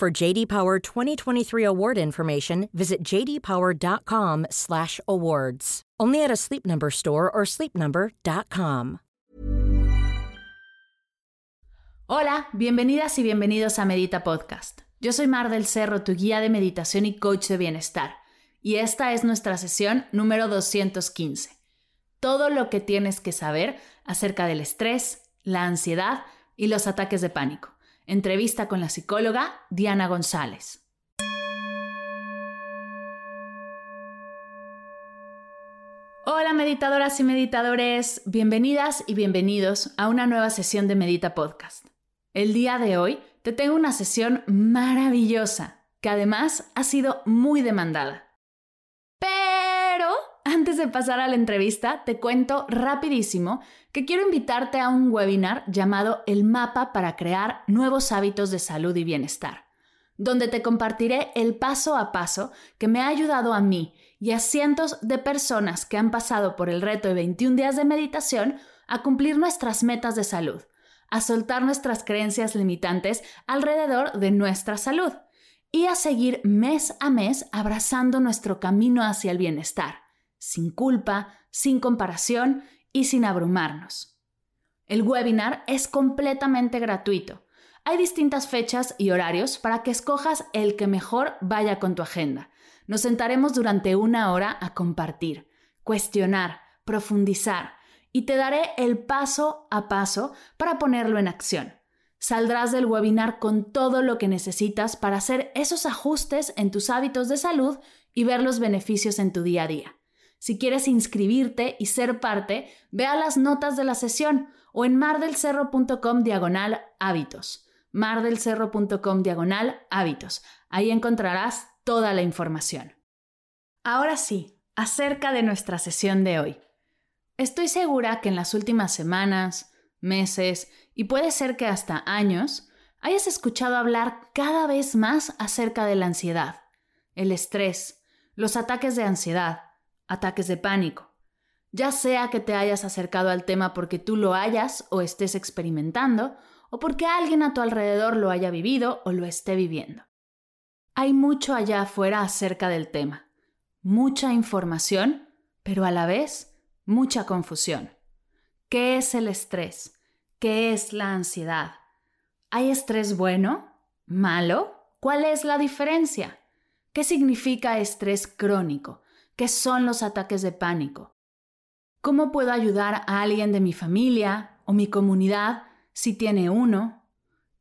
For JD Power 2023 award information, visit jdpower.com/awards. Only at a Sleep Number store or sleepnumber.com. Hola, bienvenidas y bienvenidos a Medita Podcast. Yo soy Mar del Cerro, tu guía de meditación y coach de bienestar, y esta es nuestra sesión número 215. Todo lo que tienes que saber acerca del estrés, la ansiedad y los ataques de pánico. Entrevista con la psicóloga Diana González. Hola meditadoras y meditadores, bienvenidas y bienvenidos a una nueva sesión de Medita Podcast. El día de hoy te tengo una sesión maravillosa, que además ha sido muy demandada. Antes de pasar a la entrevista, te cuento rapidísimo que quiero invitarte a un webinar llamado El mapa para crear nuevos hábitos de salud y bienestar, donde te compartiré el paso a paso que me ha ayudado a mí y a cientos de personas que han pasado por el reto de 21 días de meditación a cumplir nuestras metas de salud a soltar nuestras creencias limitantes alrededor de nuestra salud y a seguir mes a mes abrazando nuestro camino hacia el bienestar, sin culpa, sin comparación y sin abrumarnos. El webinar es completamente gratuito. Hay distintas fechas y horarios para que escojas el que mejor vaya con tu agenda. Nos sentaremos durante una hora a compartir, cuestionar, profundizar, y te daré el paso a paso para ponerlo en acción. Saldrás del webinar con todo lo que necesitas para hacer esos ajustes en tus hábitos de salud y ver los beneficios en tu día a día. Si quieres inscribirte y ser parte, ve a las notas de la sesión o en mardelcerro.com diagonal hábitos. mardelcerro.com diagonal hábitos. Ahí encontrarás toda la información. Ahora sí, acerca de nuestra sesión de hoy. Estoy segura que en las últimas semanas, meses y puede ser que hasta años hayas escuchado hablar cada vez más acerca de la ansiedad, el estrés, los ataques de ansiedad, ataques de pánico, ya sea que te hayas acercado al tema porque tú lo hayas o estés experimentando, o porque alguien a tu alrededor lo haya vivido o lo esté viviendo. Hay mucho allá afuera acerca del tema, mucha información, pero a la vez mucha confusión. ¿Qué es el estrés? ¿Qué es la ansiedad? ¿Hay estrés bueno? ¿Malo? ¿Cuál es la diferencia? ¿Qué significa estrés crónico? ¿Qué son los ataques de pánico? ¿Cómo puedo ayudar a alguien de mi familia o mi comunidad si tiene uno?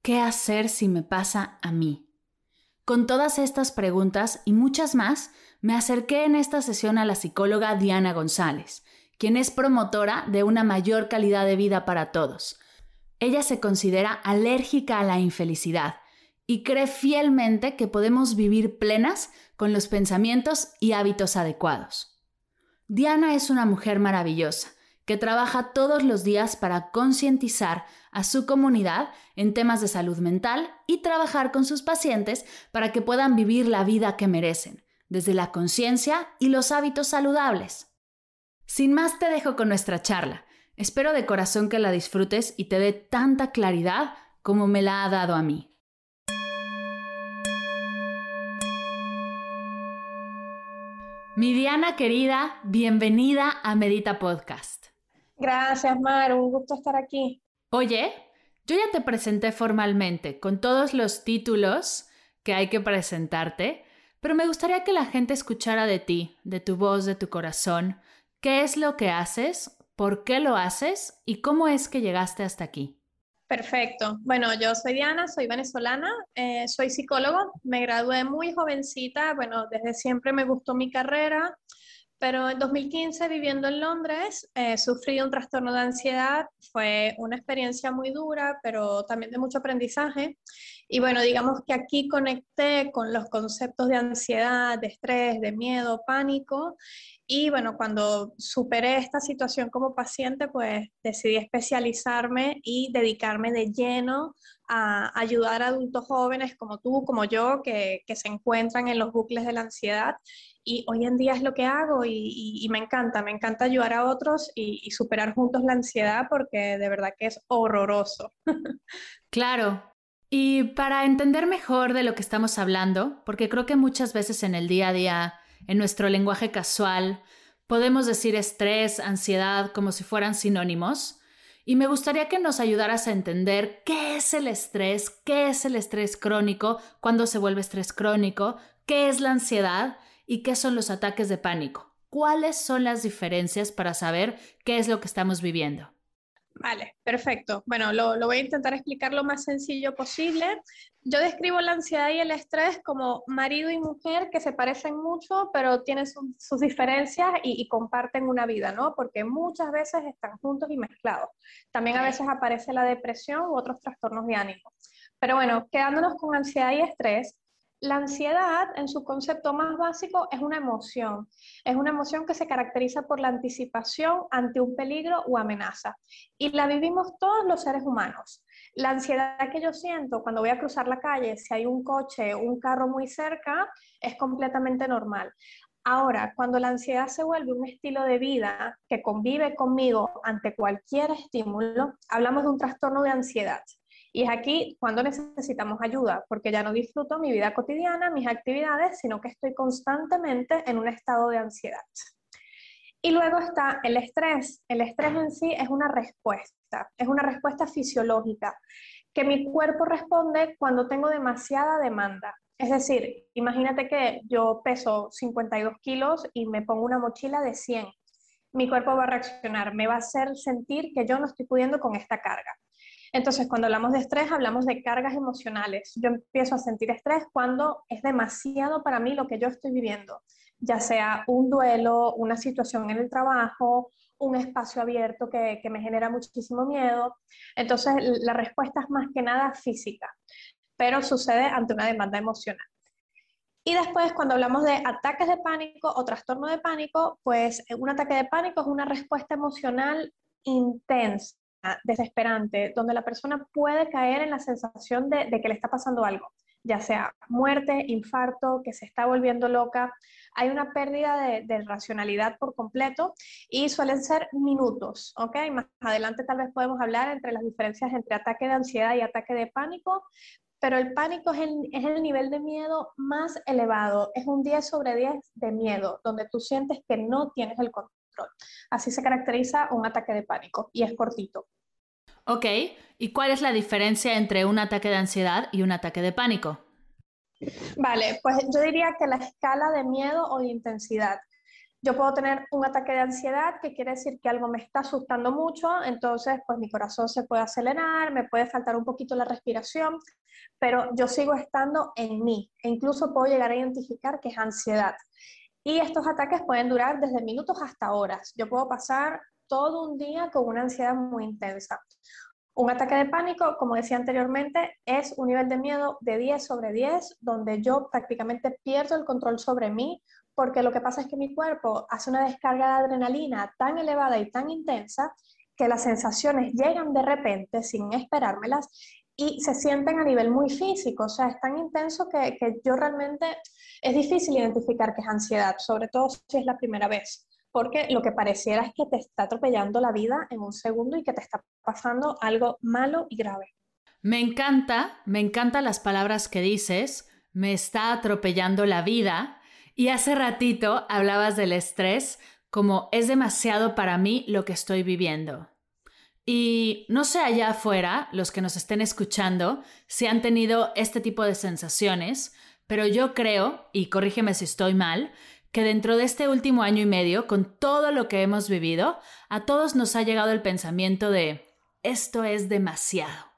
¿Qué hacer si me pasa a mí? Con todas estas preguntas y muchas más, me acerqué en esta sesión a la psicóloga Diana González, quien es promotora de una mayor calidad de vida para todos. Ella se considera alérgica a la infelicidad y cree fielmente que podemos vivir plenas con los pensamientos y hábitos adecuados. Diana es una mujer maravillosa que trabaja todos los días para concientizar a su comunidad en temas de salud mental y trabajar con sus pacientes para que puedan vivir la vida que merecen, desde la conciencia y los hábitos saludables. Sin más te dejo con nuestra charla. Espero de corazón que la disfrutes y te dé tanta claridad como me la ha dado a mí. Mi Diana querida, bienvenida a Medita Podcast. Gracias, Mar, un gusto estar aquí. Oye, yo ya te presenté formalmente con todos los títulos que hay que presentarte, pero me gustaría que la gente escuchara de ti, de tu voz, de tu corazón, ¿Qué es lo que haces? ¿Por qué lo haces? ¿Y cómo es que llegaste hasta aquí? Perfecto. Bueno, yo soy Diana, soy venezolana, eh, soy psicólogo, me gradué muy jovencita, bueno, desde siempre me gustó mi carrera, pero en 2015 viviendo en Londres eh, sufrí un trastorno de ansiedad, fue una experiencia muy dura, pero también de mucho aprendizaje. Y bueno, digamos que aquí conecté con los conceptos de ansiedad, de estrés, de miedo, pánico. Y bueno, cuando superé esta situación como paciente, pues decidí especializarme y dedicarme de lleno a ayudar a adultos jóvenes como tú, como yo, que, que se encuentran en los bucles de la ansiedad. Y hoy en día es lo que hago y, me encanta, me encanta ayudar a otros y, y superar juntos la ansiedad porque de verdad que es horroroso. Claro, y para entender mejor de lo que estamos hablando, porque creo que muchas veces en el día a día, en nuestro lenguaje casual, podemos decir estrés, ansiedad como si fueran sinónimos, y me gustaría que nos ayudaras a entender qué es el estrés, qué es el estrés crónico, cuándo se vuelve estrés crónico, qué es la ansiedad y qué son los ataques de pánico. ¿Cuáles son las diferencias para saber qué es lo que estamos viviendo? Vale, perfecto. Bueno, lo, voy a intentar explicar lo más sencillo posible. Yo describo la ansiedad y el estrés como marido y mujer que se parecen mucho, pero tienen sus diferencias y, y, comparten una vida, ¿no? Porque muchas veces están juntos y mezclados. También a veces aparece la depresión u otros trastornos de ánimo. Pero bueno, quedándonos con ansiedad y estrés, la ansiedad, en su concepto más básico, es una emoción. Es una emoción que se caracteriza por la anticipación ante un peligro o amenaza. Y la vivimos todos los seres humanos. La ansiedad que yo siento cuando voy a cruzar la calle, si hay un coche, un carro muy cerca, es completamente normal. Ahora, cuando la ansiedad se vuelve un estilo de vida que convive conmigo ante cualquier estímulo, hablamos de un trastorno de ansiedad. Y es aquí cuando necesitamos ayuda, porque ya no disfruto mi vida cotidiana, mis actividades, sino que estoy constantemente en un estado de ansiedad. Y luego está el estrés. El estrés en sí es una respuesta, es una respuesta fisiológica que mi cuerpo responde cuando tengo demasiada demanda. Es decir, imagínate que yo peso 52 kilos y me pongo una mochila de 100. Mi cuerpo va a reaccionar, me va a hacer sentir que yo no estoy pudiendo con esta carga. Entonces, cuando hablamos de estrés, hablamos de cargas emocionales. Yo empiezo a sentir estrés cuando es demasiado para mí lo que yo estoy viviendo, ya sea un duelo, una situación en el trabajo, un espacio abierto que, me genera muchísimo miedo. Entonces, la respuesta es más que nada física, pero sucede ante una demanda emocional. Y después, cuando hablamos de ataques de pánico o trastorno de pánico, pues un ataque de pánico es una respuesta emocional intensa desesperante, donde la persona puede caer en la sensación de, que le está pasando algo, ya sea muerte, infarto, que se está volviendo loca. Hay una pérdida de, racionalidad por completo y suelen ser minutos, ¿ok? Más adelante tal vez podemos hablar entre las diferencias entre ataque de ansiedad y ataque de pánico, pero el pánico es el, es el, nivel de miedo más elevado, es un 10 sobre 10 de miedo, donde tú sientes que no tienes el control. Así se caracteriza un ataque de pánico y es cortito. Ok, ¿y cuál es la diferencia entre un ataque de ansiedad y un ataque de pánico? Vale, pues yo diría que la escala de miedo o de intensidad. Yo puedo tener un ataque de ansiedad, que quiere decir que algo me está asustando mucho, entonces pues mi corazón se puede acelerar, me puede faltar un poquito la respiración, pero yo sigo estando en mí e incluso puedo llegar a identificar que es ansiedad. Y estos ataques pueden durar desde minutos hasta horas. Yo puedo pasar todo un día con una ansiedad muy intensa. Un ataque de pánico, como decía anteriormente, es un nivel de miedo de 10 sobre 10, donde yo prácticamente pierdo el control sobre mí, porque lo que pasa es que mi cuerpo hace una descarga de adrenalina tan elevada y tan intensa que las sensaciones llegan de repente sin esperármelas y se sienten a nivel muy físico, o sea, es tan intenso que, que yo realmente es difícil identificar que es ansiedad, sobre todo si es la primera vez, porque lo que pareciera es que te está atropellando la vida en un segundo y que te está pasando algo malo y grave. Me encanta, me encantan las palabras que dices, me está atropellando la vida, y hace ratito hablabas del estrés como es demasiado para mí lo que estoy viviendo. Y no sé allá afuera, los que nos estén escuchando, si han tenido este tipo de sensaciones, pero yo creo, y corrígeme si estoy mal, que dentro de este último año y medio, con todo lo que hemos vivido, a todos nos ha llegado el pensamiento de, esto es demasiado.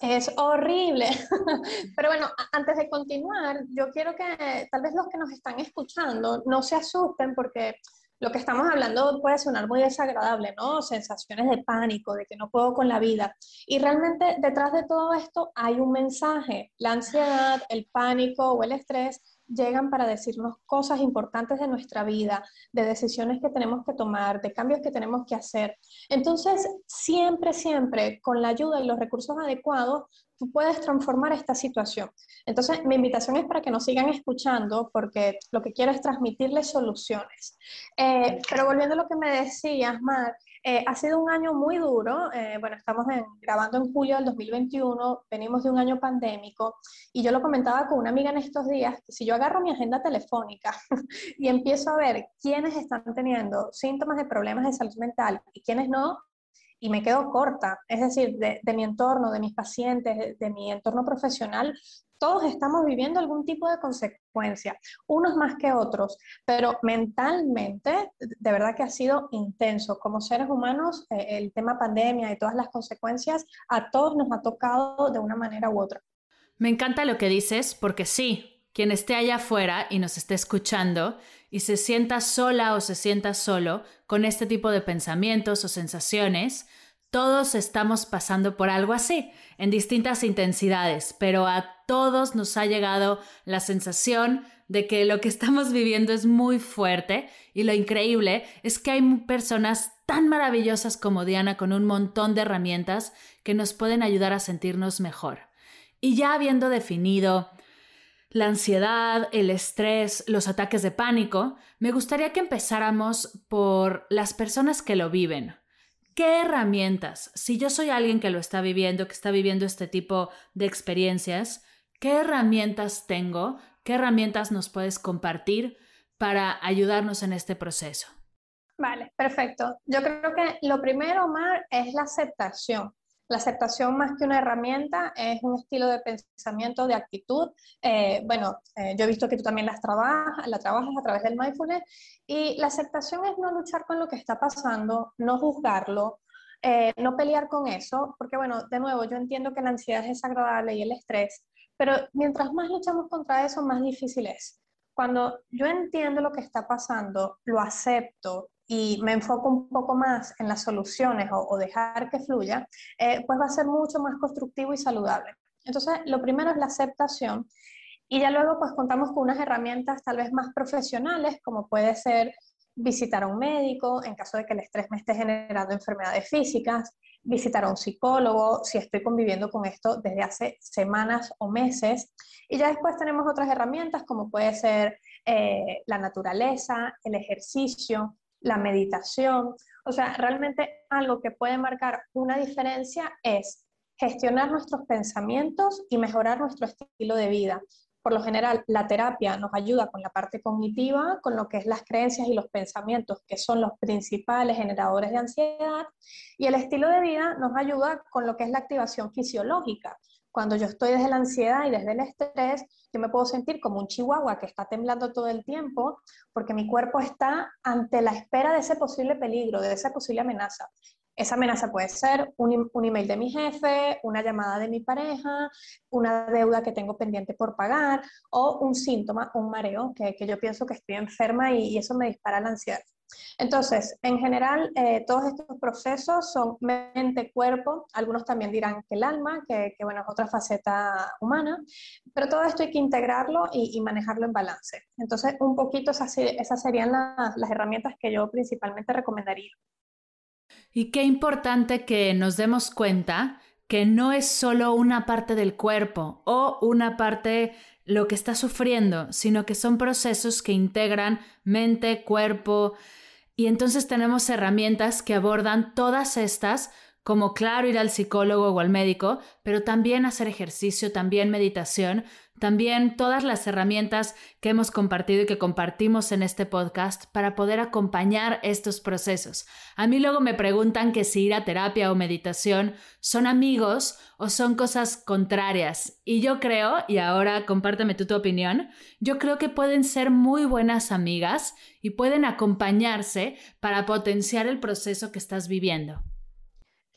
Es horrible. Pero bueno, antes de continuar, yo quiero que tal vez los que nos están escuchando no se asusten porque lo que estamos hablando puede sonar muy desagradable, ¿no? Sensaciones de pánico, de que no puedo con la vida. Y realmente detrás de todo esto hay un mensaje. La ansiedad, el pánico o el estrés llegan para decirnos cosas importantes de nuestra vida, de decisiones que tenemos que tomar, de cambios que tenemos que hacer. Entonces, siempre, siempre, con la ayuda y los recursos adecuados, tú puedes transformar esta situación. Entonces, mi invitación es para que nos sigan escuchando, porque lo que quiero es transmitirles soluciones. Eh, pero volviendo a lo que me decías, Mar, eh, ha sido un año muy duro. Eh, bueno, estamos grabando en julio del 2021, venimos de un año pandémico y yo lo comentaba con una amiga en estos días, si yo agarro mi agenda telefónica y empiezo a ver quiénes están teniendo síntomas de problemas de salud mental y quiénes no, y me quedo corta, es decir, de, mi entorno, de mis pacientes, de, mi entorno profesional, todos estamos viviendo algún tipo de consecuencia, unos más que otros, pero mentalmente, de verdad que ha sido intenso. Como seres humanos, eh, el tema pandemia y todas las consecuencias a todos nos ha tocado de una manera u otra. Me encanta lo que dices, porque sí, quien esté allá afuera y nos esté escuchando y se sienta sola o se sienta solo con este tipo de pensamientos o sensaciones, todos estamos pasando por algo así, en distintas intensidades, pero a todos nos ha llegado la sensación de que lo que estamos viviendo es muy fuerte y lo increíble es que hay personas tan maravillosas como Diana con un montón de herramientas que nos pueden ayudar a sentirnos mejor. Y ya habiendo definido la ansiedad, el estrés, los ataques de pánico, me gustaría que empezáramos por las personas que lo viven. ¿Qué herramientas, si yo soy alguien que lo está viviendo, que está viviendo este tipo de experiencias, qué herramientas tengo, qué herramientas nos puedes compartir para ayudarnos en este proceso? Vale, perfecto. Yo creo que lo primero, Mar, es la aceptación. La aceptación más que una herramienta es un estilo de pensamiento, de actitud. Eh, bueno, eh, yo he visto que tú también las trabajas, la trabajas a través del mindfulness y la aceptación es no luchar con lo que está pasando, no juzgarlo, eh, no pelear con eso, porque bueno, de nuevo, yo entiendo que la ansiedad es desagradable y el estrés, pero mientras más luchamos contra eso, más difícil es. Cuando yo entiendo lo que está pasando, lo acepto, y me enfoco un poco más en las soluciones o, dejar que fluya, eh, pues va a ser mucho más constructivo y saludable. Entonces, lo primero es la aceptación y ya luego pues contamos con unas herramientas tal vez más profesionales, como puede ser visitar a un médico en caso de que el estrés me esté generando enfermedades físicas, visitar a un psicólogo si estoy conviviendo con esto desde hace semanas o meses. Y ya después tenemos otras herramientas como puede ser eh, la naturaleza, el ejercicio, la meditación. O sea, realmente algo que puede marcar una diferencia es gestionar nuestros pensamientos y mejorar nuestro estilo de vida. Por lo general, la terapia nos ayuda con la parte cognitiva, con lo que es las creencias y los pensamientos, que son los principales generadores de ansiedad, y el estilo de vida nos ayuda con lo que es la activación fisiológica, cuando yo estoy desde la ansiedad y desde el estrés, yo me puedo sentir como un chihuahua que está temblando todo el tiempo porque mi cuerpo está ante la espera de ese posible peligro, de esa posible amenaza. Esa amenaza puede ser un, email de mi jefe, una llamada de mi pareja, una deuda que tengo pendiente por pagar o un síntoma, un mareo, que, yo pienso que estoy enferma y, eso me dispara la ansiedad. Entonces, en general, eh, todos estos procesos son mente-cuerpo, algunos también dirán que el alma, que, bueno, es otra faceta humana, pero todo esto hay que integrarlo y, manejarlo en balance. Entonces, un poquito esas, serían las herramientas que yo principalmente recomendaría. Y qué importante que nos demos cuenta que no es solo una parte del cuerpo o una parte lo que está sufriendo, sino que son procesos que integran mente, cuerpo, y entonces tenemos herramientas que abordan todas estas, como claro ir al psicólogo o al médico, pero también hacer ejercicio, también meditación, también todas las herramientas que hemos compartido y que compartimos en este podcast para poder acompañar estos procesos. A mí luego me preguntan que si ir a terapia o meditación son amigos o son cosas contrarias. Y yo creo, y ahora compárteme tú tu opinión, yo creo que pueden ser muy buenas amigas y pueden acompañarse para potenciar el proceso que estás viviendo.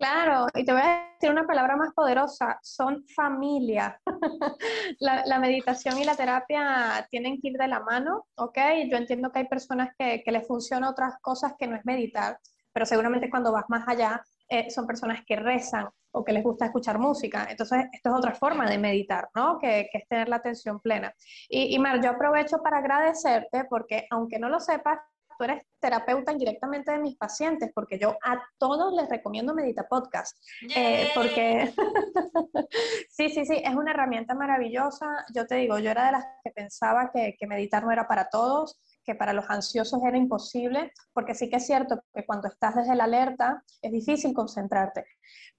Claro, y te voy a decir una palabra más poderosa, son familia. la, meditación y la terapia tienen que ir de la mano, ¿ok? Yo entiendo que hay personas que, les funcionan otras cosas que no es meditar, pero seguramente cuando vas más allá eh, son personas que rezan o que les gusta escuchar música. Entonces, esto es otra forma de meditar, ¿no? Que, que es tener la atención plena. Y Mar, yo aprovecho para agradecerte porque aunque no lo sepas, tú eres terapeuta indirectamente de mis pacientes, porque yo a todos les recomiendo Medita Podcast, eh, porque sí, sí, sí, es una herramienta maravillosa. Yo te digo, yo era de las que pensaba que, que meditar no era para todos, que para los ansiosos era imposible, porque sí que es cierto que cuando estás desde la alerta es difícil concentrarte,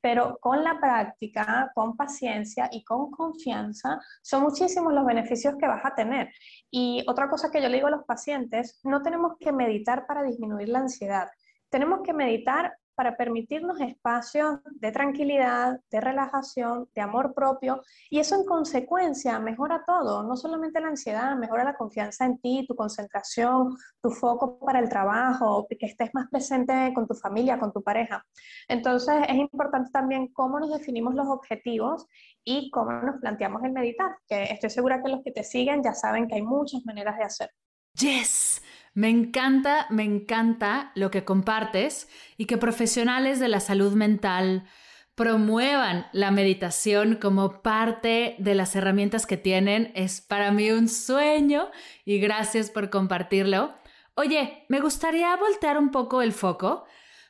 pero con la práctica, con paciencia y con confianza, son muchísimos los beneficios que vas a tener. Y otra cosa que yo le digo a los pacientes, no tenemos que meditar para disminuir la ansiedad, tenemos que meditar para permitirnos espacios de tranquilidad, de relajación, de amor propio, y eso en consecuencia mejora todo, no solamente la ansiedad, mejora la confianza en ti, tu concentración, tu foco para el trabajo, que estés más presente con tu familia, con tu pareja. Entonces es importante también cómo nos definimos los objetivos y cómo nos planteamos el meditar, que estoy segura que los que te siguen ya saben que hay muchas maneras de hacer. Yes, me encanta, me encanta lo que compartes y que profesionales de la salud mental promuevan la meditación como parte de las herramientas que tienen. Es para mí un sueño y gracias por compartirlo. Oye, me gustaría voltear un poco el foco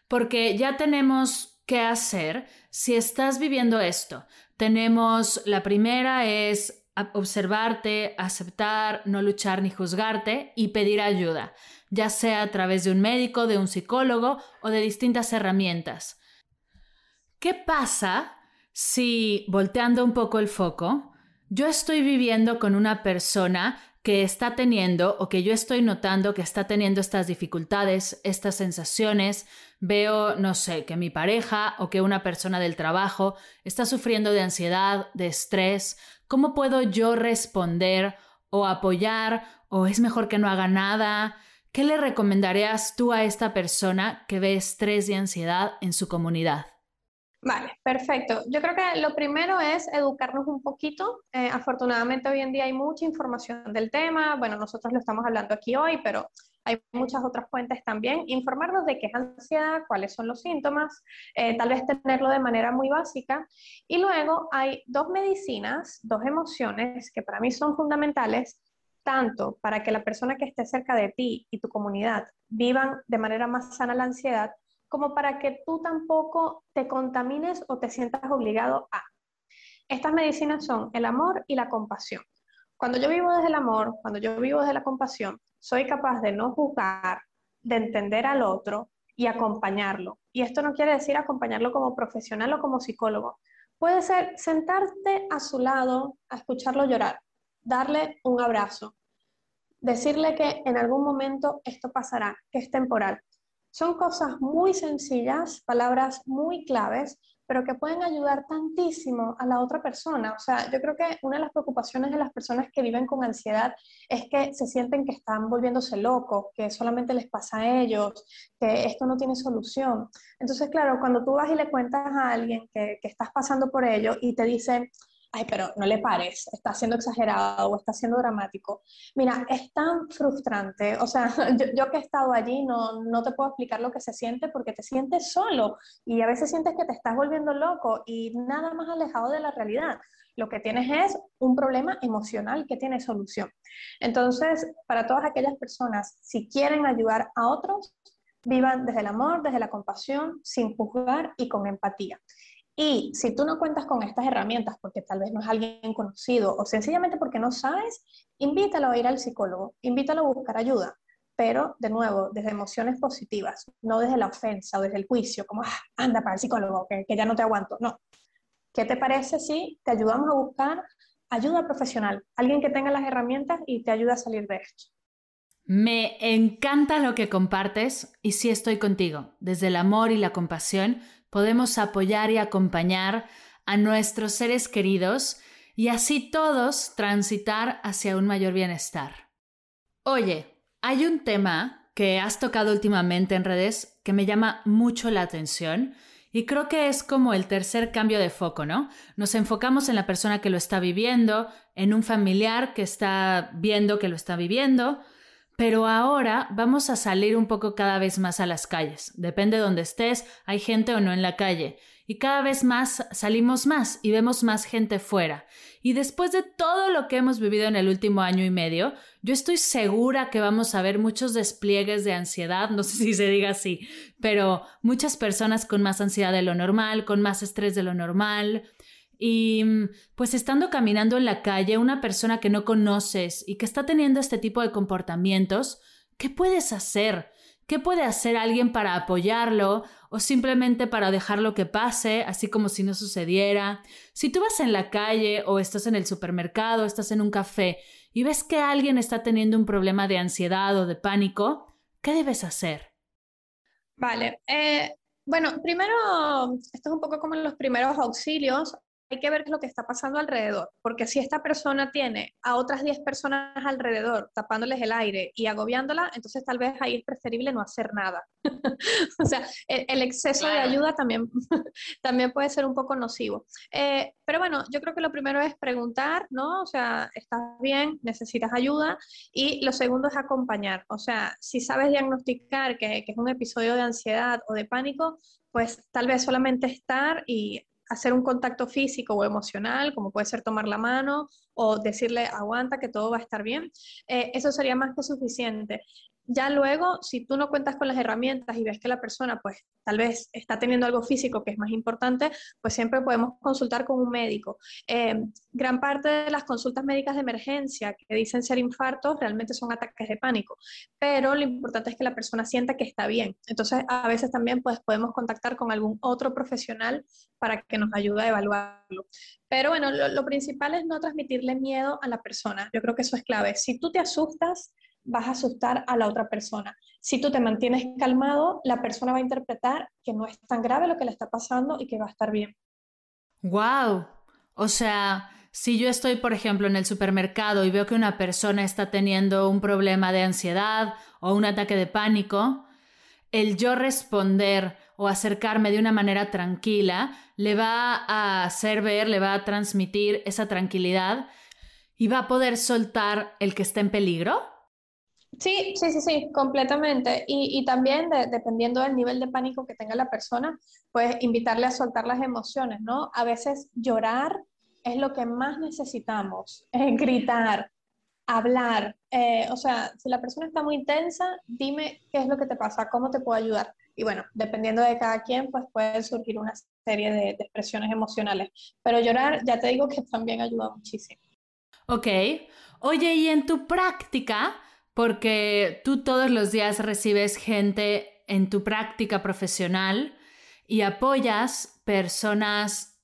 porque ya tenemos que hacer si estás viviendo esto. Tenemos, la primera es observarte, aceptar, no luchar ni juzgarte y pedir ayuda, ya sea a través de un médico, de un psicólogo o de distintas herramientas. ¿Qué pasa si, volteando un poco el foco, yo estoy viviendo con una persona que está teniendo o que yo estoy notando que está teniendo estas dificultades, estas sensaciones, veo, no sé, que mi pareja o que una persona del trabajo está sufriendo de ansiedad, de estrés, ¿cómo puedo yo responder o apoyar o es mejor que no haga nada? ¿Qué le recomendarías tú a esta persona que ve estrés y ansiedad en su comunidad? Vale, perfecto. Yo creo que lo primero es educarnos un poquito. Eh, afortunadamente hoy en día hay mucha información del tema. Bueno, nosotros lo estamos hablando aquí hoy, pero hay muchas otras fuentes también. Informarnos de qué es ansiedad, cuáles son los síntomas, eh, tal vez tenerlo de manera muy básica. Y luego hay dos medicinas, dos emociones que para mí son fundamentales, tanto para que la persona que esté cerca de ti y tu comunidad vivan de manera más sana la ansiedad, como para que tú tampoco te contamines o te sientas obligado a. Estas medicinas son el amor y la compasión. Cuando yo vivo desde el amor, cuando yo vivo desde la compasión, soy capaz de no juzgar, de entender al otro y acompañarlo. Y esto no quiere decir acompañarlo como profesional o como psicólogo. Puede ser sentarte a su lado, a escucharlo llorar, darle un abrazo, decirle que en algún momento esto pasará, que es temporal, son cosas muy sencillas, palabras muy claves, pero que pueden ayudar tantísimo a la otra persona. O sea, yo creo que una de las preocupaciones de las personas que viven con ansiedad es que se sienten que están volviéndose locos, que solamente les pasa a ellos, que esto no tiene solución. Entonces, claro, cuando tú vas y le cuentas a alguien que, estás pasando por ello y te dicen, ay, pero no le pares, está siendo exagerado o está siendo dramático. Mira, es tan frustrante, o sea, yo, que he estado allí no, no te puedo explicar lo que se siente porque te sientes solo y a veces sientes que te estás volviendo loco y nada más alejado de la realidad. Lo que tienes es un problema emocional que tiene solución. Entonces, para todas aquellas personas, si quieren ayudar a otros, vivan desde el amor, desde la compasión, sin juzgar y con empatía. Y si tú no cuentas con estas herramientas porque tal vez no es alguien conocido o sencillamente porque no sabes, invítalo a ir al psicólogo, invítalo a buscar ayuda, pero de nuevo, desde emociones positivas, no desde la ofensa o desde el juicio, como, ah, anda para el psicólogo, que, que ya no te aguanto. No. ¿Qué te parece si te ayudamos a buscar ayuda profesional, alguien que tenga las herramientas y te ayude a salir de esto? Me encanta lo que compartes y sí estoy contigo. Desde el amor y la compasión podemos apoyar y acompañar a nuestros seres queridos y así todos transitar hacia un mayor bienestar. Oye, hay un tema que has tocado últimamente en redes que me llama mucho la atención Y creo que es como el tercer cambio de foco, ¿no? Nos enfocamos en la persona que lo está viviendo, en un familiar que está viendo que lo está viviendo, pero ahora vamos a salir un poco cada vez más a las calles. Depende de dónde estés, hay gente o no en la calle. Y cada vez más salimos más y vemos más gente fuera. Y después de todo lo que hemos vivido en el último año y medio, yo estoy segura que vamos a ver muchos despliegues de ansiedad, no sé si se diga así, pero muchas personas con más ansiedad de lo normal, con más estrés de lo normal, y pues estando caminando en la calle, una persona que no conoces y que está teniendo este tipo de comportamientos, ¿qué puedes hacer? ¿Qué puede hacer alguien para apoyarlo o simplemente para dejarlo que pase, así como si no sucediera? Si tú vas en la calle o estás en el supermercado, estás en un café y ves que alguien está teniendo un problema de ansiedad o de pánico, ¿qué debes hacer? Vale. Eh, bueno, primero, esto es un poco como los primeros auxilios hay que ver lo que está pasando alrededor, porque si esta persona tiene a otras 10 personas alrededor tapándoles el aire y agobiándola, entonces tal vez ahí es preferible no hacer nada. o sea, el, exceso de ayuda también, también puede ser un poco nocivo. Eh, pero bueno, yo creo que lo primero es preguntar, ¿no? O sea, ¿estás bien? ¿Necesitas ayuda? Y lo segundo es acompañar. O sea, si sabes diagnosticar que, que es un episodio de ansiedad o de pánico, pues tal vez solamente estar y hacer un contacto físico o emocional, como puede ser tomar la mano o decirle aguanta que todo va a estar bien, eh, eso sería más que suficiente. Ya luego, si tú no cuentas con las herramientas y ves que la persona, pues tal vez está teniendo algo físico que es más importante, pues siempre podemos consultar con un médico. Eh, gran parte de las consultas médicas de emergencia que dicen ser infartos realmente son ataques de pánico, pero lo importante es que la persona sienta que está bien. Entonces, a veces también pues, podemos contactar con algún otro profesional para que nos ayude a evaluarlo. Pero bueno, lo, lo principal es no transmitirle miedo a la persona. Yo creo que eso es clave. Si tú te asustas, vas a asustar a la otra persona. Si tú te mantienes calmado, la persona va a interpretar que no es tan grave lo que le está pasando y que va a estar bien. Wow. O sea, si yo estoy, por ejemplo, en el supermercado y veo que una persona está teniendo un problema de ansiedad o un ataque de pánico, el yo responder o acercarme de una manera tranquila le va a hacer ver, le va a transmitir esa tranquilidad y va a poder soltar el que está en peligro. Sí, sí, sí, sí, completamente. Y, también dependiendo del nivel de pánico que tenga la persona, pues invitarle a soltar las emociones, ¿no? A veces llorar es lo que más necesitamos, gritar, hablar. Eh, o sea, si la persona está muy intensa, dime qué es lo que te pasa, cómo te puedo ayudar. Y bueno, dependiendo de cada quien, pues puede surgir una serie de, de expresiones emocionales. Pero llorar, ya te digo que también ayuda muchísimo. Ok. Oye, y en tu práctica, porque tú todos los días recibes gente en tu práctica profesional y apoyas personas.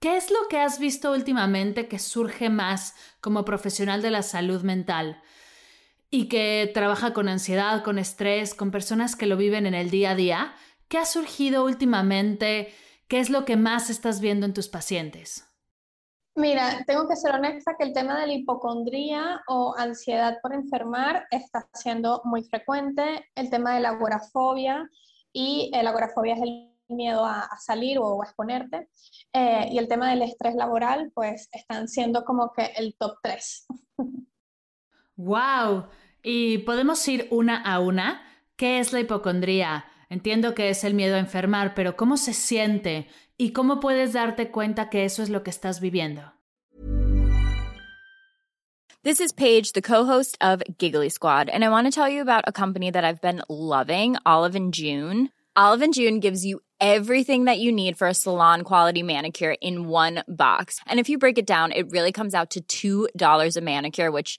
¿Qué es lo que has visto últimamente que surge más como profesional de la salud mental y que trabaja con ansiedad, con estrés, con personas que lo viven en el día a día? ¿Qué ha surgido últimamente? ¿Qué es lo que más estás viendo en tus pacientes? Mira, tengo que ser honesta que el tema de la hipocondría o ansiedad por enfermar está siendo muy frecuente. El tema de la agorafobia y la agorafobia es el miedo a, salir o a exponerte. Eh, y el tema del estrés laboral, pues están siendo como que el top 3. ¡Wow! Y podemos ir una a una. ¿Qué es la hipocondría? Entiendo que es el miedo a enfermar, pero ¿cómo se siente? Y cómo puedes darte cuenta que eso es lo que estás viviendo. This is Paige, the co-host of Giggly Squad, and I want to tell you about a company that I've been loving, Olive and June. Olive and June gives you everything that you need for a salon quality manicure in one box. And if you break it down, it really comes out to $2 a manicure, which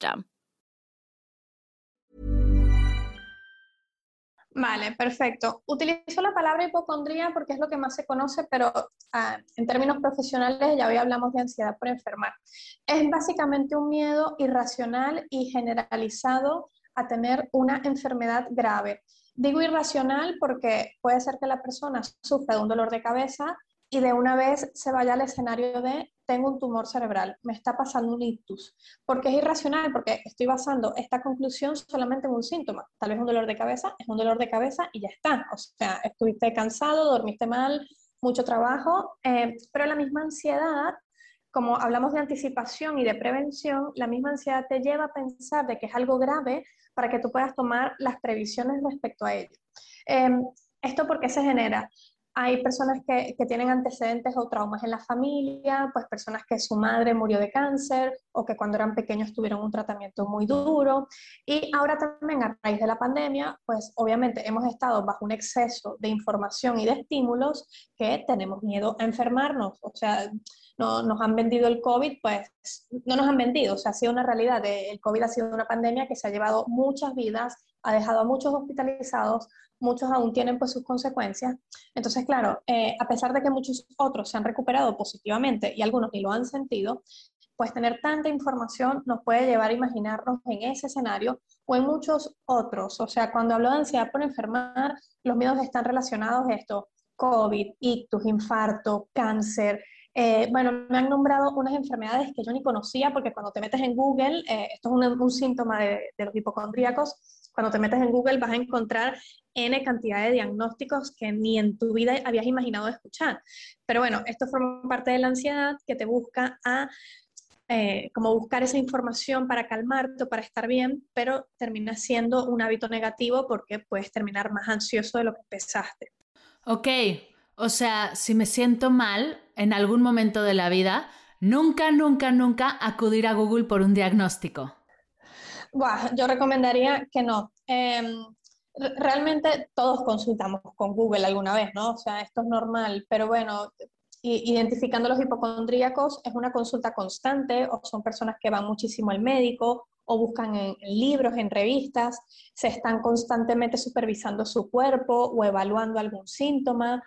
Vale, perfecto. Utilizo la palabra hipocondría porque es lo que más se conoce, pero ah, en términos profesionales ya hoy hablamos de ansiedad por enfermar. Es básicamente un miedo irracional y generalizado a tener una enfermedad grave. Digo irracional porque puede ser que la persona sufra de un dolor de cabeza y de una vez se vaya al escenario de tengo un tumor cerebral, me está pasando un ictus. Porque es irracional, porque estoy basando esta conclusión solamente en un síntoma. Tal vez un dolor de cabeza, es un dolor de cabeza y ya está. O sea, estuviste cansado, dormiste mal, mucho trabajo, eh, pero la misma ansiedad, como hablamos de anticipación y de prevención, la misma ansiedad te lleva a pensar de que es algo grave para que tú puedas tomar las previsiones respecto a ello. Eh, ¿Esto por qué se genera? Hay personas que, tienen antecedentes o traumas en la familia, pues personas que su madre murió de cáncer o que cuando eran pequeños tuvieron un tratamiento muy duro. Y ahora también a raíz de la pandemia, pues obviamente hemos estado bajo un exceso de información y de estímulos que tenemos miedo a enfermarnos. O sea, no, nos han vendido el COVID, pues no nos han vendido, o sea, ha sido una realidad. El COVID ha sido una pandemia que se ha llevado muchas vidas, ha dejado a muchos hospitalizados, muchos aún tienen pues sus consecuencias. Entonces, claro, eh, a pesar de que muchos otros se han recuperado positivamente y algunos ni lo han sentido, pues tener tanta información nos puede llevar a imaginarnos en ese escenario o en muchos otros. O sea, cuando hablo de ansiedad por enfermar, los miedos están relacionados a esto, COVID, ictus, infarto, cáncer. Eh, bueno, me han nombrado unas enfermedades que yo ni conocía porque cuando te metes en Google, eh, esto es un, síntoma de, de los hipocondríacos, cuando te metes en Google vas a encontrar N cantidad de diagnósticos que ni en tu vida habías imaginado escuchar. Pero bueno, esto forma parte de la ansiedad que te busca a eh, como buscar esa información para calmarte o para estar bien, pero termina siendo un hábito negativo porque puedes terminar más ansioso de lo que pensaste. Ok, o sea, si me siento mal en algún momento de la vida, nunca, nunca, nunca acudir a Google por un diagnóstico. Buah, yo recomendaría que no. Em, realmente todos consultamos con Google alguna vez, ¿no? O sea, esto es normal, pero bueno, identificando los hipocondríacos es una consulta constante o son personas que van muchísimo al médico o buscan en, libros, en revistas, se están constantemente supervisando su cuerpo o evaluando algún síntoma,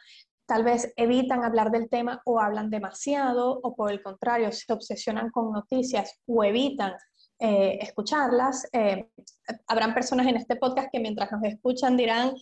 tal vez evitan hablar del tema o hablan demasiado o por el contrario se obsesionan con noticias o evitan eh, escucharlas. Eh, habrán personas en este podcast que mientras nos escuchan dirán,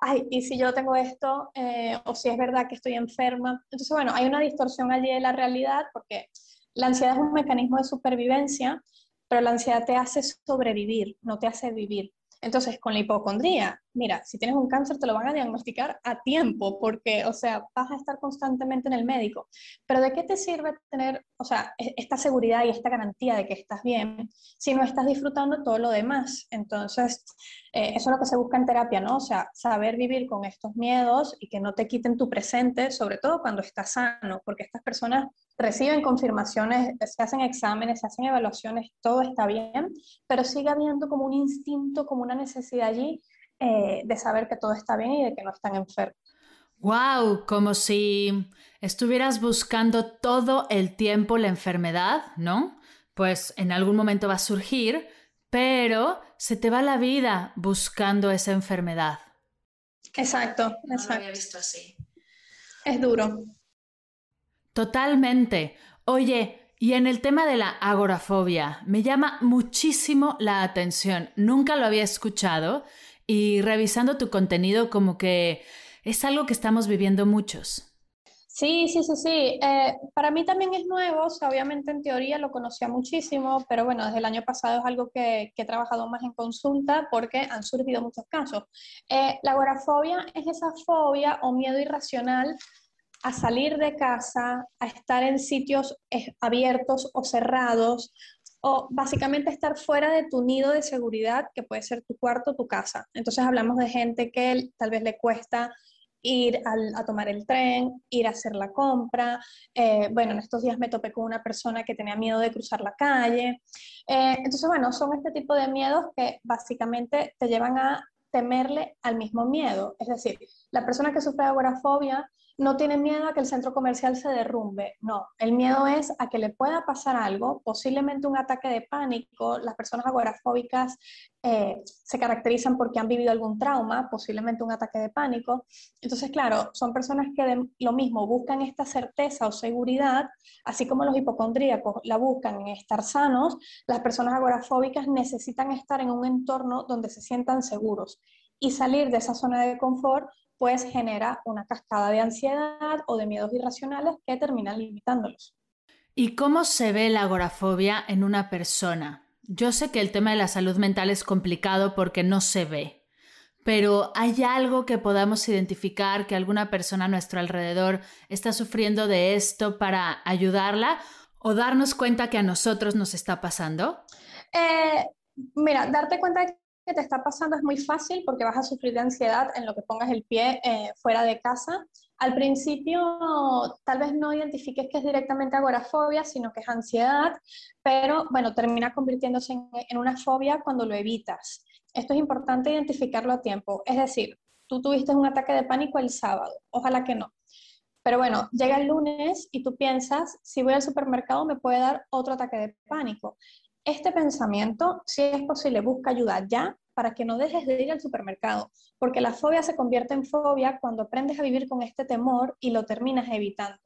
ay, ¿y si yo tengo esto? Eh, o si es verdad que estoy enferma. Entonces, bueno, hay una distorsión allí de la realidad porque la ansiedad es un mecanismo de supervivencia, pero la ansiedad te hace sobrevivir, no te hace vivir. Entonces, con la hipocondría, mira, si tienes un cáncer te lo van a diagnosticar a tiempo, porque, o sea, vas a estar constantemente en el médico. Pero ¿de qué te sirve tener, o sea, e-, esta seguridad y esta garantía de que estás bien si no estás disfrutando todo lo demás? Entonces, eh, eso es lo que se busca en terapia, ¿no? O sea, saber vivir con estos miedos y que no te quiten tu presente, sobre todo cuando estás sano, porque estas personas reciben confirmaciones, se hacen exámenes, se hacen evaluaciones, todo está bien, pero sigue habiendo como un instinto, como una necesidad allí eh, de saber que todo está bien y de que no están enfermos. ¡Wow! Como si estuvieras buscando todo el tiempo la enfermedad, ¿no? Pues en algún momento va a surgir, pero se te va la vida buscando esa enfermedad. Exacto, exacto. había visto así. Es duro. Totalmente. Oye, y en el tema de la agorafobia, me llama muchísimo la atención. Nunca lo había escuchado y revisando tu contenido como que es algo que estamos viviendo muchos. Sí, sí, sí, sí. Eh, para mí también es nuevo, obviamente en teoría lo conocía muchísimo, pero bueno, desde el año pasado es algo que, he trabajado más en consulta porque han surgido muchos casos. Eh, la agorafobia es esa fobia o miedo irracional a salir de casa, a estar en sitios eh, abiertos o cerrados, o básicamente estar fuera de tu nido de seguridad, que puede ser tu cuarto o tu casa. Entonces hablamos de gente que tal vez le cuesta ir a tomar el tren, ir a hacer la compra. Eh, bueno, en estos días me topé con una persona que tenía miedo de cruzar la calle. Eh, entonces, bueno, son este tipo de miedos que básicamente te llevan a temerle al mismo miedo. Es decir, la persona que sufre agorafobia no tiene miedo a que el centro comercial se derrumbe, no, el miedo es a que le pueda pasar algo, posiblemente un ataque de pánico. Las personas agorafóbicas eh, se caracterizan porque han vivido algún trauma, posiblemente un ataque de pánico. Entonces, claro, son personas que lo mismo buscan esta certeza o seguridad, así como los hipocondríacos la buscan en estar sanos, las personas agorafóbicas necesitan estar en un entorno donde se sientan seguros y salir de esa zona de confort pues genera una cascada de ansiedad o de miedos irracionales que terminan limitándolos. ¿Y cómo se ve la agorafobia en una persona? Yo sé que el tema de la salud mental es complicado porque no se ve, pero ¿hay algo que podamos identificar que alguna persona a nuestro alrededor está sufriendo de esto para ayudarla o darnos cuenta que a nosotros nos está pasando? Eh, mira, darte cuenta que te está pasando es muy fácil porque vas a sufrir de ansiedad en lo que pongas el pie eh, fuera de casa. Al principio tal vez no identifiques que es directamente agorafobia, sino que es ansiedad, pero bueno, termina convirtiéndose en, en una fobia cuando lo evitas. Esto es importante identificarlo a tiempo. Es decir, tú tuviste un ataque de pánico el sábado, ojalá que no. Pero bueno, llega el lunes y tú piensas, si voy al supermercado me puede dar otro ataque de pánico. Este pensamiento, si es posible, busca ayuda ya para que no dejes de ir al supermercado, porque la fobia se convierte en fobia cuando aprendes a vivir con este temor y lo terminas evitando.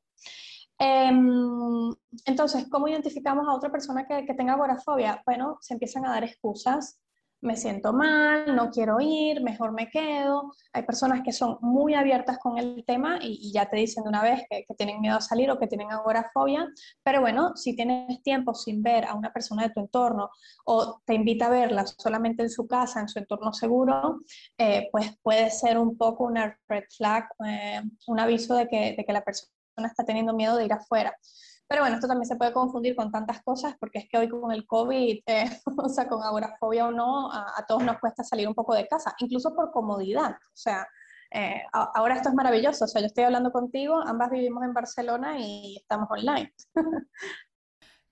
Em, entonces, ¿cómo identificamos a otra persona que, que tenga agorafobia? Bueno, se empiezan a dar excusas, me siento mal, no quiero ir, mejor me quedo. Hay personas que son muy abiertas con el tema y, ya te dicen de una vez que, tienen miedo a salir o que tienen agorafobia, pero bueno, si tienes tiempo sin ver a una persona de tu entorno o te invita a verla solamente en su casa, en su entorno seguro, eh, pues puede ser un poco una red flag, eh, un aviso de que, de que la persona está teniendo miedo de ir afuera. Pero bueno, esto también se puede confundir con tantas cosas porque es que hoy con el COVID, eh, o sea, con agorafobia o no, a, todos nos cuesta salir un poco de casa, incluso por comodidad. O sea, eh, ahora esto es maravilloso. O sea, yo estoy hablando contigo, ambas vivimos en Barcelona y estamos online.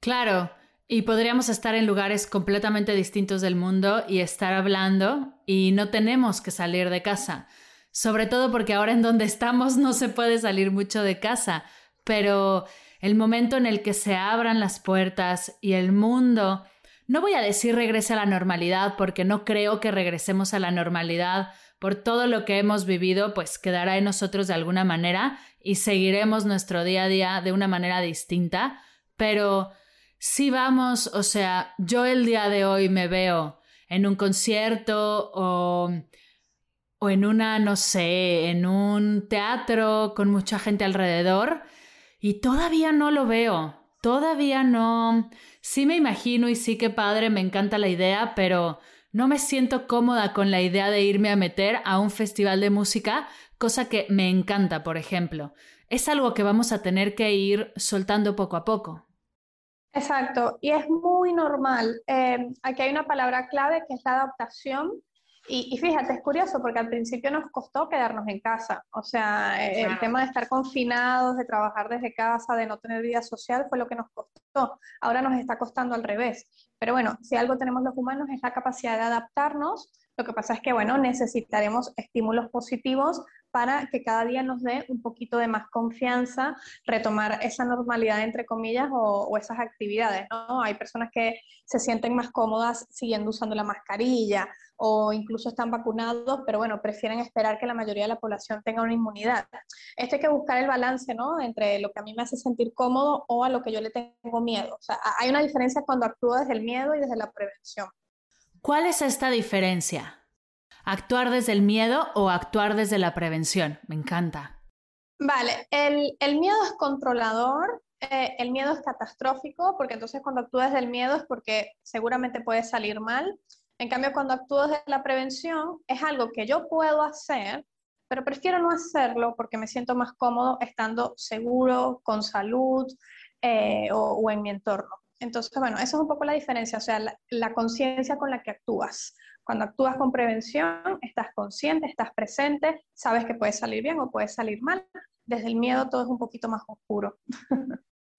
claro, y podríamos estar en lugares completamente distintos del mundo y estar hablando y no tenemos que salir de casa. Sobre todo porque ahora en donde estamos no se puede salir mucho de casa, pero el momento en el que se abran las puertas y el mundo, no voy a decir regrese a la normalidad porque no creo que regresemos a la normalidad por todo lo que hemos vivido, pues quedará en nosotros de alguna manera y seguiremos nuestro día a día de una manera distinta, pero si vamos, o sea, yo el día de hoy me veo en un concierto o, o en una, no sé, en un teatro con mucha gente alrededor, y todavía no lo veo, todavía no. Sí me imagino y sí que padre, me encanta la idea, pero no me siento cómoda con la idea de irme a meter a un festival de música, cosa que me encanta, por ejemplo. Es algo que vamos a tener que ir soltando poco a poco. Exacto, y es muy normal. Eh, aquí hay una palabra clave que es la adaptación y, fíjate, es curioso porque al principio nos costó quedarnos en casa. O sea, eh, el tema de estar confinados, de trabajar desde casa, de no tener vida social, fue lo que nos costó. Ahora nos está costando al revés. Pero bueno, si algo tenemos los humanos es la capacidad de adaptarnos. Lo que pasa es que, bueno, necesitaremos estímulos positivos para que cada día nos dé un poquito de más confianza, retomar esa normalidad, entre comillas, o, o, esas actividades, ¿no? Hay personas que se sienten más cómodas siguiendo usando la mascarilla o incluso están vacunados, pero bueno, prefieren esperar que la mayoría de la población tenga una inmunidad. Esto hay que buscar el balance, ¿no? Entre lo que a mí me hace sentir cómodo o a lo que yo le tengo miedo. Hay una diferencia cuando actúo desde el miedo y desde la prevención. ¿Cuál es esta diferencia? ¿Actuar desde el miedo o actuar desde la prevención? Me encanta. Vale, el, miedo es controlador, eh, el miedo es catastrófico, porque entonces cuando actúas desde el miedo es porque seguramente puede salir mal. En cambio, cuando actúo desde la prevención, es algo que yo puedo hacer, pero prefiero no hacerlo porque me siento más cómodo estando seguro, con salud eh, o, en mi entorno. Entonces, bueno, esa es un poco la diferencia, o sea, la conciencia con la que actúas. Cuando actúas con prevención, estás consciente, estás presente, sabes que puede salir bien o puede salir mal. Desde el miedo todo es un poquito más oscuro.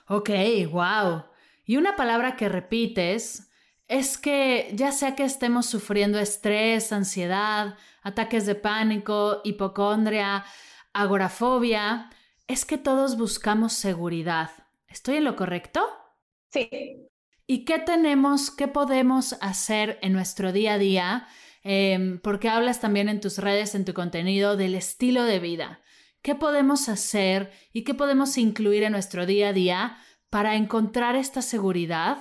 ok, wow. Y una palabra que repites es que ya sea que estemos sufriendo estrés, ansiedad, ataques de pánico, hipocondria, agorafobia, es que todos buscamos seguridad. ¿Estoy en lo correcto? Sí. ¿Y qué tenemos, qué podemos hacer en nuestro día a día? Em, porque hablas también en tus redes, en tu contenido, del estilo de vida. ¿Qué podemos hacer y qué podemos incluir en nuestro día a día para encontrar esta seguridad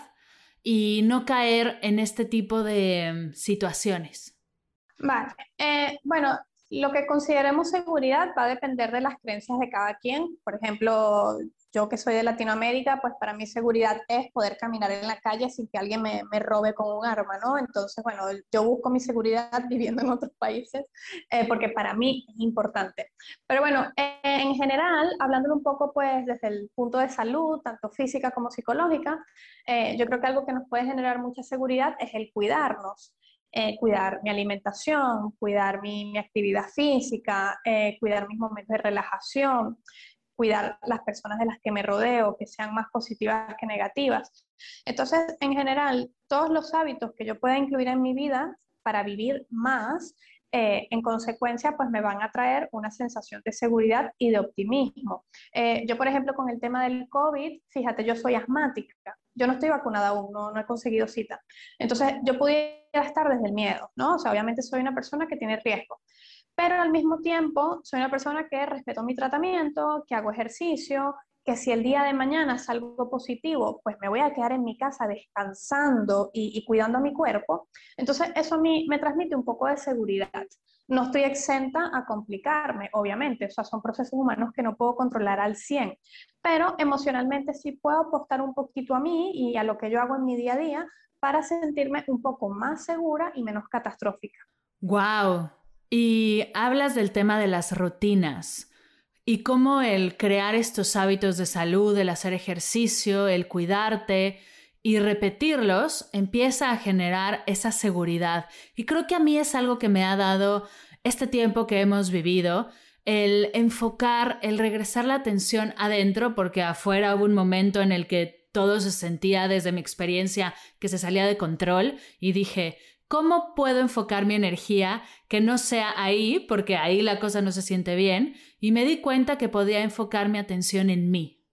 y no caer en este tipo de em, situaciones? Vale. Eh, bueno, lo que consideremos seguridad va a depender de las creencias de cada quien. Por ejemplo, yo que soy de Latinoamérica, pues para mí seguridad es poder caminar en la calle sin que alguien me, robe con un arma, ¿no? Entonces, bueno, yo busco mi seguridad viviendo en otros países eh, porque para mí es importante. Pero bueno, en general, hablando un poco pues desde el punto de salud, tanto física como psicológica, eh, yo creo que algo que nos puede generar mucha seguridad es el cuidarnos. Eh, cuidar mi alimentación, cuidar mi, mi actividad física, cuidar mis momentos de relajación, cuidar las personas de las que me rodeo, que sean más positivas que negativas. Entonces, en general, todos los hábitos que yo pueda incluir en mi vida para vivir más, eh, en consecuencia, pues me van a traer una sensación de seguridad y de optimismo. Eh, yo, por ejemplo, con el tema del COVID, fíjate, yo soy asmática, yo no estoy vacunada aún, no, no he conseguido cita. Entonces, yo pudiera estar desde el miedo, ¿no? O sea, obviamente soy una persona que tiene riesgo pero al mismo tiempo soy una persona que respeto mi tratamiento, que hago ejercicio, que si el día de mañana es algo positivo, pues me voy a quedar en mi casa descansando y, cuidando a mi cuerpo. Entonces eso a mí me transmite un poco de seguridad. No estoy exenta a complicarme, obviamente, o sea, son procesos humanos que no puedo controlar al 100, pero emocionalmente sí puedo apostar un poquito a mí y a lo que yo hago en mi día a día para sentirme un poco más segura y menos catastrófica. Wow, y hablas del tema de las rutinas y cómo el crear estos hábitos de salud, el hacer ejercicio, el cuidarte y repetirlos empieza a generar esa seguridad. Y creo que a mí es algo que me ha dado este tiempo que hemos vivido, el enfocar, el regresar la atención adentro, porque afuera hubo un momento en el que todo se sentía desde mi experiencia que se salía de control y dije, ¿Cómo puedo enfocar mi energía que no sea ahí, porque ahí la cosa no se siente bien? Y me di cuenta que podía enfocar mi atención en mí.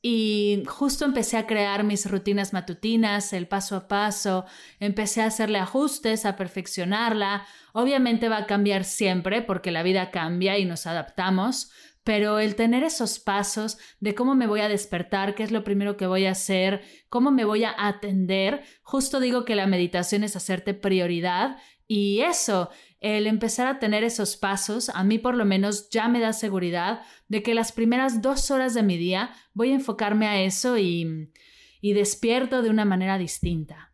Y justo empecé a crear mis rutinas matutinas, el paso a paso, empecé a hacerle ajustes, a perfeccionarla. Obviamente va a cambiar siempre porque la vida cambia y nos adaptamos, pero el tener esos pasos de cómo me voy a despertar, qué es lo primero que voy a hacer, cómo me voy a atender, justo digo que la meditación es hacerte prioridad y eso, el empezar a tener esos pasos, a mí por lo menos ya me da seguridad de que las primeras dos horas de mi día voy a enfocarme a eso y, y despierto de una manera distinta.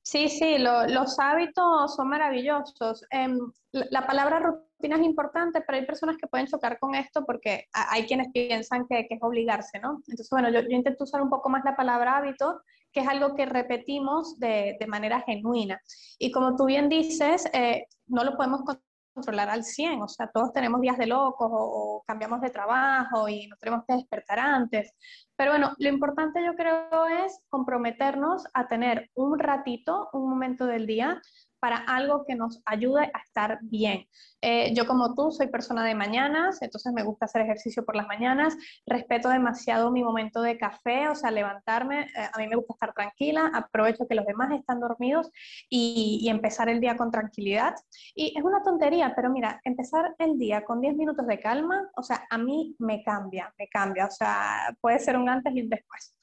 Sí, sí, los hábitos son maravillosos. Em, la, palabra rutina es importante, pero hay personas que pueden chocar con esto porque hay quienes piensan que, es obligarse, ¿no? Entonces, bueno, yo, intento usar un poco más la palabra hábito, que es algo que repetimos de, manera genuina. Y como tú bien dices, eh, no lo podemos controlar al 100, o sea, todos tenemos días de locos o, cambiamos de trabajo y nos tenemos que despertar antes. Pero bueno, lo importante yo creo es comprometernos a tener un ratito, un momento del día para algo que nos ayude a estar bien. Eh, yo como tú soy persona de mañanas, entonces me gusta hacer ejercicio por las mañanas, respeto demasiado mi momento de café, o sea, levantarme, eh, a mí me gusta estar tranquila, aprovecho que los demás están dormidos y, y, empezar el día con tranquilidad. Y es una tontería, pero mira, empezar el día con 10 minutos de calma, o sea, a mí me cambia, me cambia, o sea, puede ser un antes y un después.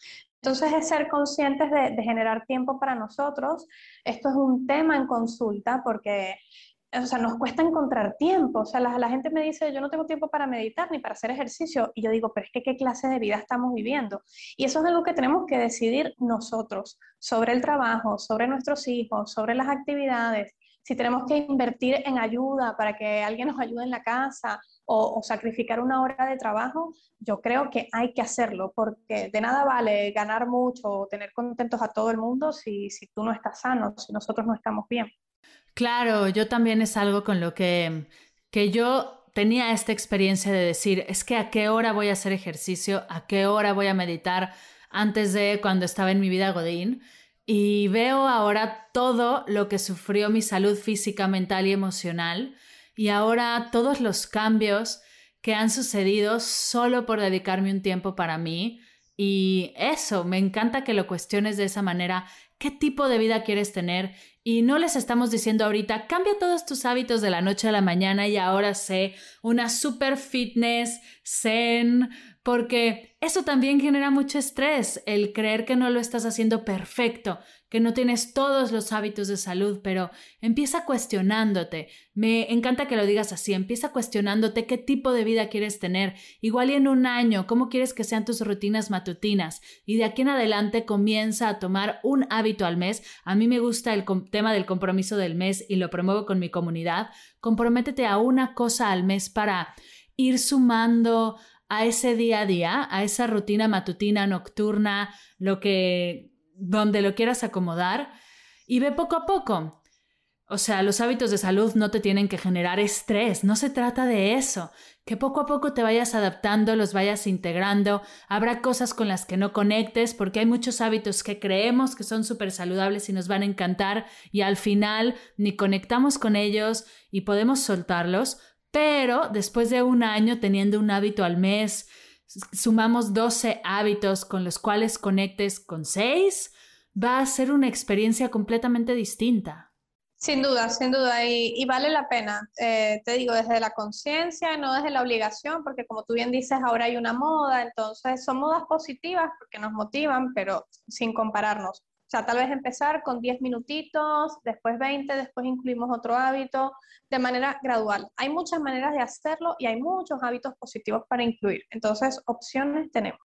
Entonces es ser conscientes de, generar tiempo para nosotros. Esto es un tema en consulta porque o sea, nos cuesta encontrar tiempo. O sea, la, la, gente me dice, yo no tengo tiempo para meditar ni para hacer ejercicio. Y yo digo, pero es que qué clase de vida estamos viviendo. Y eso es algo que tenemos que decidir nosotros sobre el trabajo, sobre nuestros hijos, sobre las actividades. Si tenemos que invertir en ayuda para que alguien nos ayude en la casa o, sacrificar una hora de trabajo, yo creo que hay que hacerlo, porque de nada vale ganar mucho o tener contentos a todo el mundo si, si tú no estás sano, si nosotros no estamos bien. Claro, yo también es algo con lo que, que yo tenía esta experiencia de decir, es que a qué hora voy a hacer ejercicio, a qué hora voy a meditar antes de cuando estaba en mi vida Godín. Y veo ahora todo lo que sufrió mi salud física, mental y emocional y ahora todos los cambios que han sucedido solo por dedicarme un tiempo para mí. Y eso, me encanta que lo cuestiones de esa manera. ¿Qué tipo de vida quieres tener? Y no les estamos diciendo ahorita, cambia todos tus hábitos de la noche a la mañana y ahora sé una super fitness, zen, porque eso también genera mucho estrés, el creer que no lo estás haciendo perfecto, que no tienes todos los hábitos de salud, pero empieza cuestionándote. Me encanta que lo digas así, empieza cuestionándote qué tipo de vida quieres tener, igual y en un año, cómo quieres que sean tus rutinas matutinas y de aquí en adelante comienza a tomar un hábito al mes. A mí me gusta el tema del compromiso del mes y lo promuevo con mi comunidad. Comprométete a una cosa al mes para ir sumando a ese día a día, a esa rutina matutina, nocturna, lo que, donde lo quieras acomodar y ve poco a poco. O sea, los hábitos de salud no te tienen que generar estrés, no se trata de eso. Que poco a poco te vayas adaptando, los vayas integrando. Habrá cosas con las que no conectes porque hay muchos hábitos que creemos que son súper saludables y nos van a encantar y al final ni conectamos con ellos y podemos soltarlos pero después de un año teniendo un hábito al mes, sumamos 12 hábitos con los cuales conectes con 6, va a ser una experiencia completamente distinta. Sin duda, sin duda, y, vale la pena. Eh, te digo, desde la conciencia, no desde la obligación, porque como tú bien dices, ahora hay una moda, entonces son modas positivas porque nos motivan, pero sin compararnos. O sea, tal vez empezar con 10 minutitos, después 20, después incluimos otro hábito, de manera gradual. Hay muchas maneras de hacerlo y hay muchos hábitos positivos para incluir. Entonces, opciones tenemos.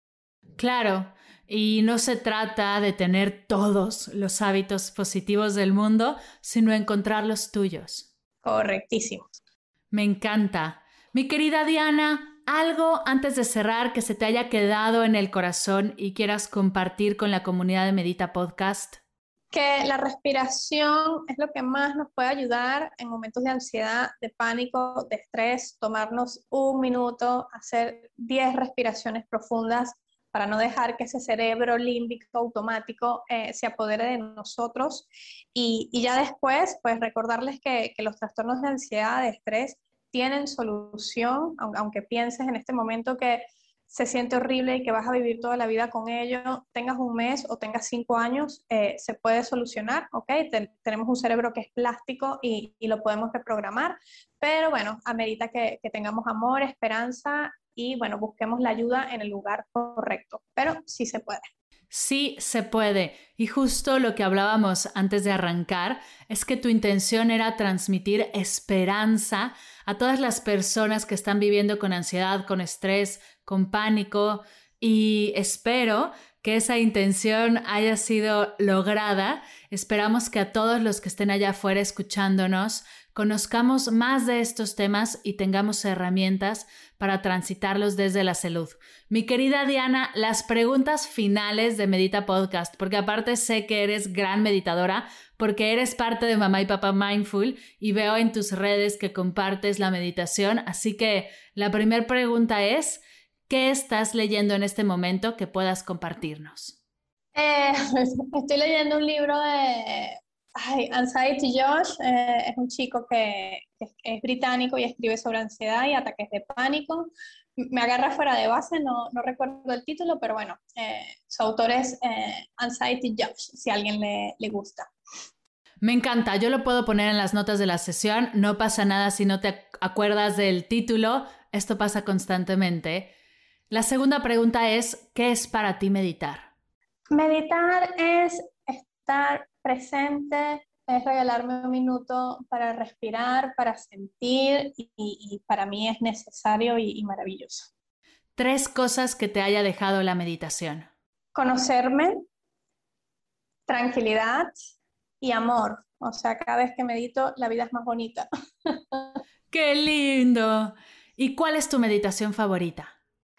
Claro, y no se trata de tener todos los hábitos positivos del mundo, sino encontrar los tuyos. Correctísimo. Me encanta. Mi querida Diana, algo antes de cerrar que se te haya quedado en el corazón y quieras compartir con la comunidad de Medita Podcast? Que la respiración es lo que más nos puede ayudar en momentos de ansiedad, de pánico, de estrés, tomarnos un minuto, hacer 10 respiraciones profundas para no dejar que ese cerebro límbico automático eh, se apodere de nosotros. Y, ya después, pues recordarles que, que los trastornos de ansiedad, de estrés, tienen solución, aunque pienses en este momento que se siente horrible y que vas a vivir toda la vida con ello, tengas un mes o tengas cinco años, eh, se puede solucionar, ¿ok? tenemos un cerebro que es plástico y, lo podemos reprogramar, pero bueno, amerita que, que tengamos amor, esperanza y bueno, busquemos la ayuda en el lugar correcto, pero sí se puede. Sí se puede. Y justo lo que hablábamos antes de arrancar es que tu intención era transmitir esperanza a todas las personas que están viviendo con ansiedad, con estrés, con pánico. Y espero que esa intención haya sido lograda. Esperamos que a todos los que estén allá afuera escuchándonos conozcamos más de estos temas y tengamos herramientas para transitarlos desde la salud. Mi querida Diana, las preguntas finales de Medita Podcast, porque aparte sé que eres gran meditadora, porque eres parte de Mamá y Papá Mindful y veo en tus redes que compartes la meditación, así que la primera pregunta es, ¿qué estás leyendo en este momento que puedas compartirnos? Eh, estoy leyendo un libro de Anxiety Josh eh, es un chico que, es británico y escribe sobre ansiedad y ataques de pánico. Me agarra fuera de base, no, no recuerdo el título, pero bueno, eh, su autor es eh, Anxiety Josh, si a alguien le, le gusta. Me encanta, yo lo puedo poner en las notas de la sesión, no pasa nada si no te acuerdas del título, esto pasa constantemente. La segunda pregunta es, ¿qué es para ti meditar? Meditar es estar presente, es regalarme un minuto para respirar, para sentir y, para mí es necesario y, maravilloso. Tres cosas que te haya dejado la meditación. Conocerme, tranquilidad y amor. O sea, cada vez que medito, la vida es más bonita. ¡Qué lindo! ¿Y cuál es tu meditación favorita?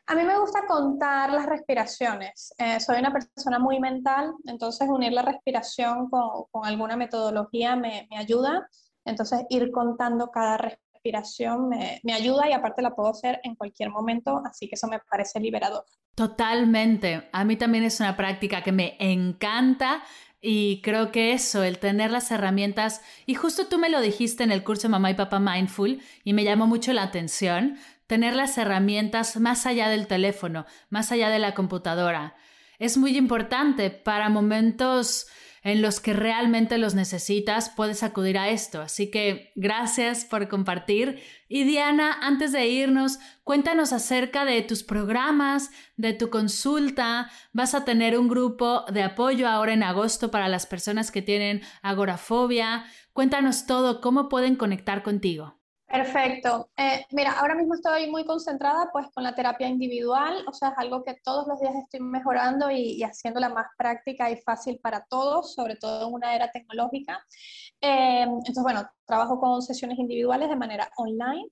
A mí me gusta contar las respiraciones. Eh, soy una persona muy mental, entonces unir la respiración con, alguna metodología me, ayuda. Entonces ir contando cada respiración me, me, ayuda y aparte la puedo hacer en cualquier momento, así que eso me parece liberador. Totalmente. A mí también es una práctica que me encanta Y creo que eso, el tener las herramientas, y justo tú me lo dijiste en el curso Mamá y Papá Mindful, y me llamó mucho la atención, tener las herramientas más allá del teléfono, más allá de la computadora. Es muy importante para momentos en los que realmente los necesitas, puedes acudir a esto. Así que gracias por compartir. Y Diana, antes de irnos, cuéntanos acerca de tus programas, de tu consulta. Vas a tener un grupo de apoyo ahora en agosto para las personas que tienen agorafobia. Cuéntanos todo, cómo pueden conectar contigo. Perfecto. Eh, mira, ahora mismo estoy muy concentrada pues con la terapia individual, o sea, es algo que todos los días estoy mejorando y, y haciéndola más práctica y fácil para todos, sobre todo en una era tecnológica. Eh, entonces, bueno, trabajo con sesiones individuales de manera online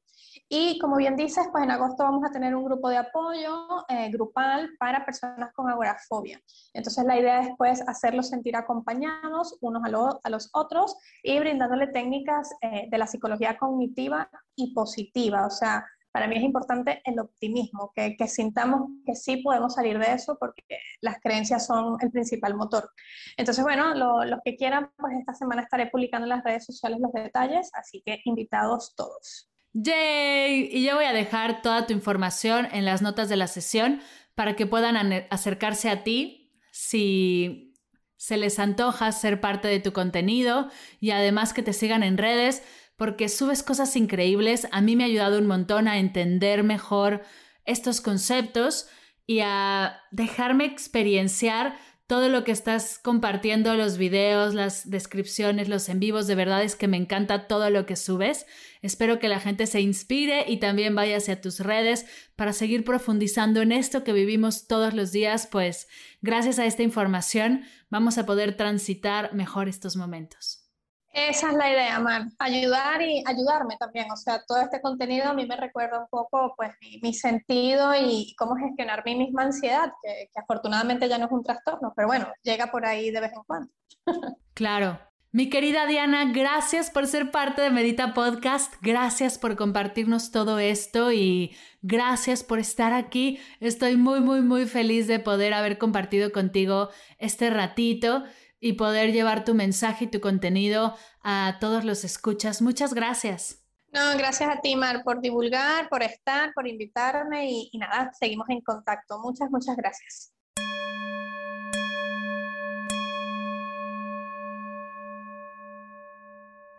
y como bien dices, pues en agosto vamos a tener un grupo de apoyo eh, grupal para personas con agorafobia. Entonces la idea es pues hacerlos sentir acompañados unos a, los otros y brindándole técnicas eh, de la psicología cognitiva y positiva. O sea, para mí es importante el optimismo, que, sintamos que sí podemos salir de eso porque las creencias son el principal motor. Entonces, bueno, los que quieran, pues esta semana estaré publicando en las redes sociales los detalles, así que invitados todos. ¡Yay! Y yo voy a dejar toda tu información en las notas de la sesión para que puedan acercarse a ti si se les antoja ser parte de tu contenido y además que te sigan en redes porque subes cosas increíbles. A mí me ha ayudado un montón a entender mejor estos conceptos y a dejarme experienciar todo lo que estás compartiendo, los videos, las descripciones, los en vivos, de verdad es que me encanta todo lo que subes. Espero que la gente se inspire y también vaya hacia tus redes para seguir profundizando en esto que vivimos todos los días, pues gracias a esta información vamos a poder transitar mejor estos momentos. Esa es la idea, Mar, ayudar y ayudarme también. O sea, todo este contenido a mí me recuerda un poco pues mi, sentido y cómo gestionar mi misma ansiedad, que, afortunadamente ya no es un trastorno, pero bueno, llega por ahí de vez en cuando. Claro. Mi querida Diana, gracias por ser parte de Medita Podcast, gracias por compartirnos todo esto y gracias por estar aquí. Estoy muy, muy, muy feliz de poder haber compartido contigo este ratito y poder llevar tu mensaje y tu contenido a todos los escuchas. Muchas gracias. No, gracias a ti, Mar, por divulgar, por estar, por invitarme y, y nada, seguimos en contacto. Muchas, muchas gracias.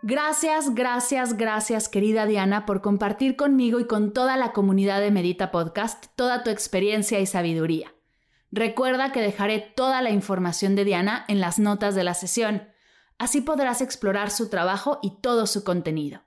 Gracias, gracias, gracias, querida Diana, por compartir conmigo y con toda la comunidad de Medita Podcast toda tu experiencia y sabiduría. Recuerda que dejaré toda la información de Diana en las notas de la sesión. Así podrás explorar su trabajo y todo su contenido.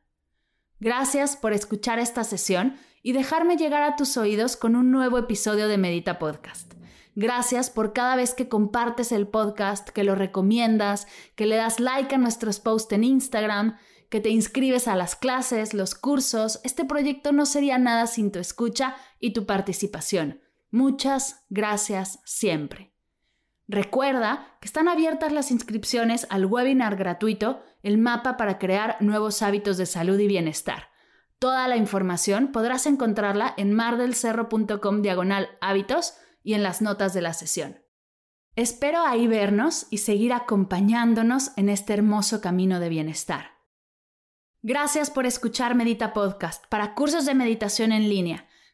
Gracias por escuchar esta sesión y dejarme llegar a tus oídos con un nuevo episodio de Medita Podcast. Gracias por cada vez que compartes el podcast, que lo recomiendas, que le das like a nuestros posts en Instagram, que te inscribes a las clases, los cursos. Este proyecto no sería nada sin tu escucha y tu participación. Muchas gracias siempre. Recuerda que están abiertas las inscripciones al webinar gratuito El mapa para crear nuevos hábitos de salud y bienestar. Toda la información podrás encontrarla en mardelcerro.com diagonal hábitos y en las notas de la sesión. Espero ahí vernos y seguir acompañándonos en este hermoso camino de bienestar. Gracias por escuchar Medita Podcast para cursos de meditación en línea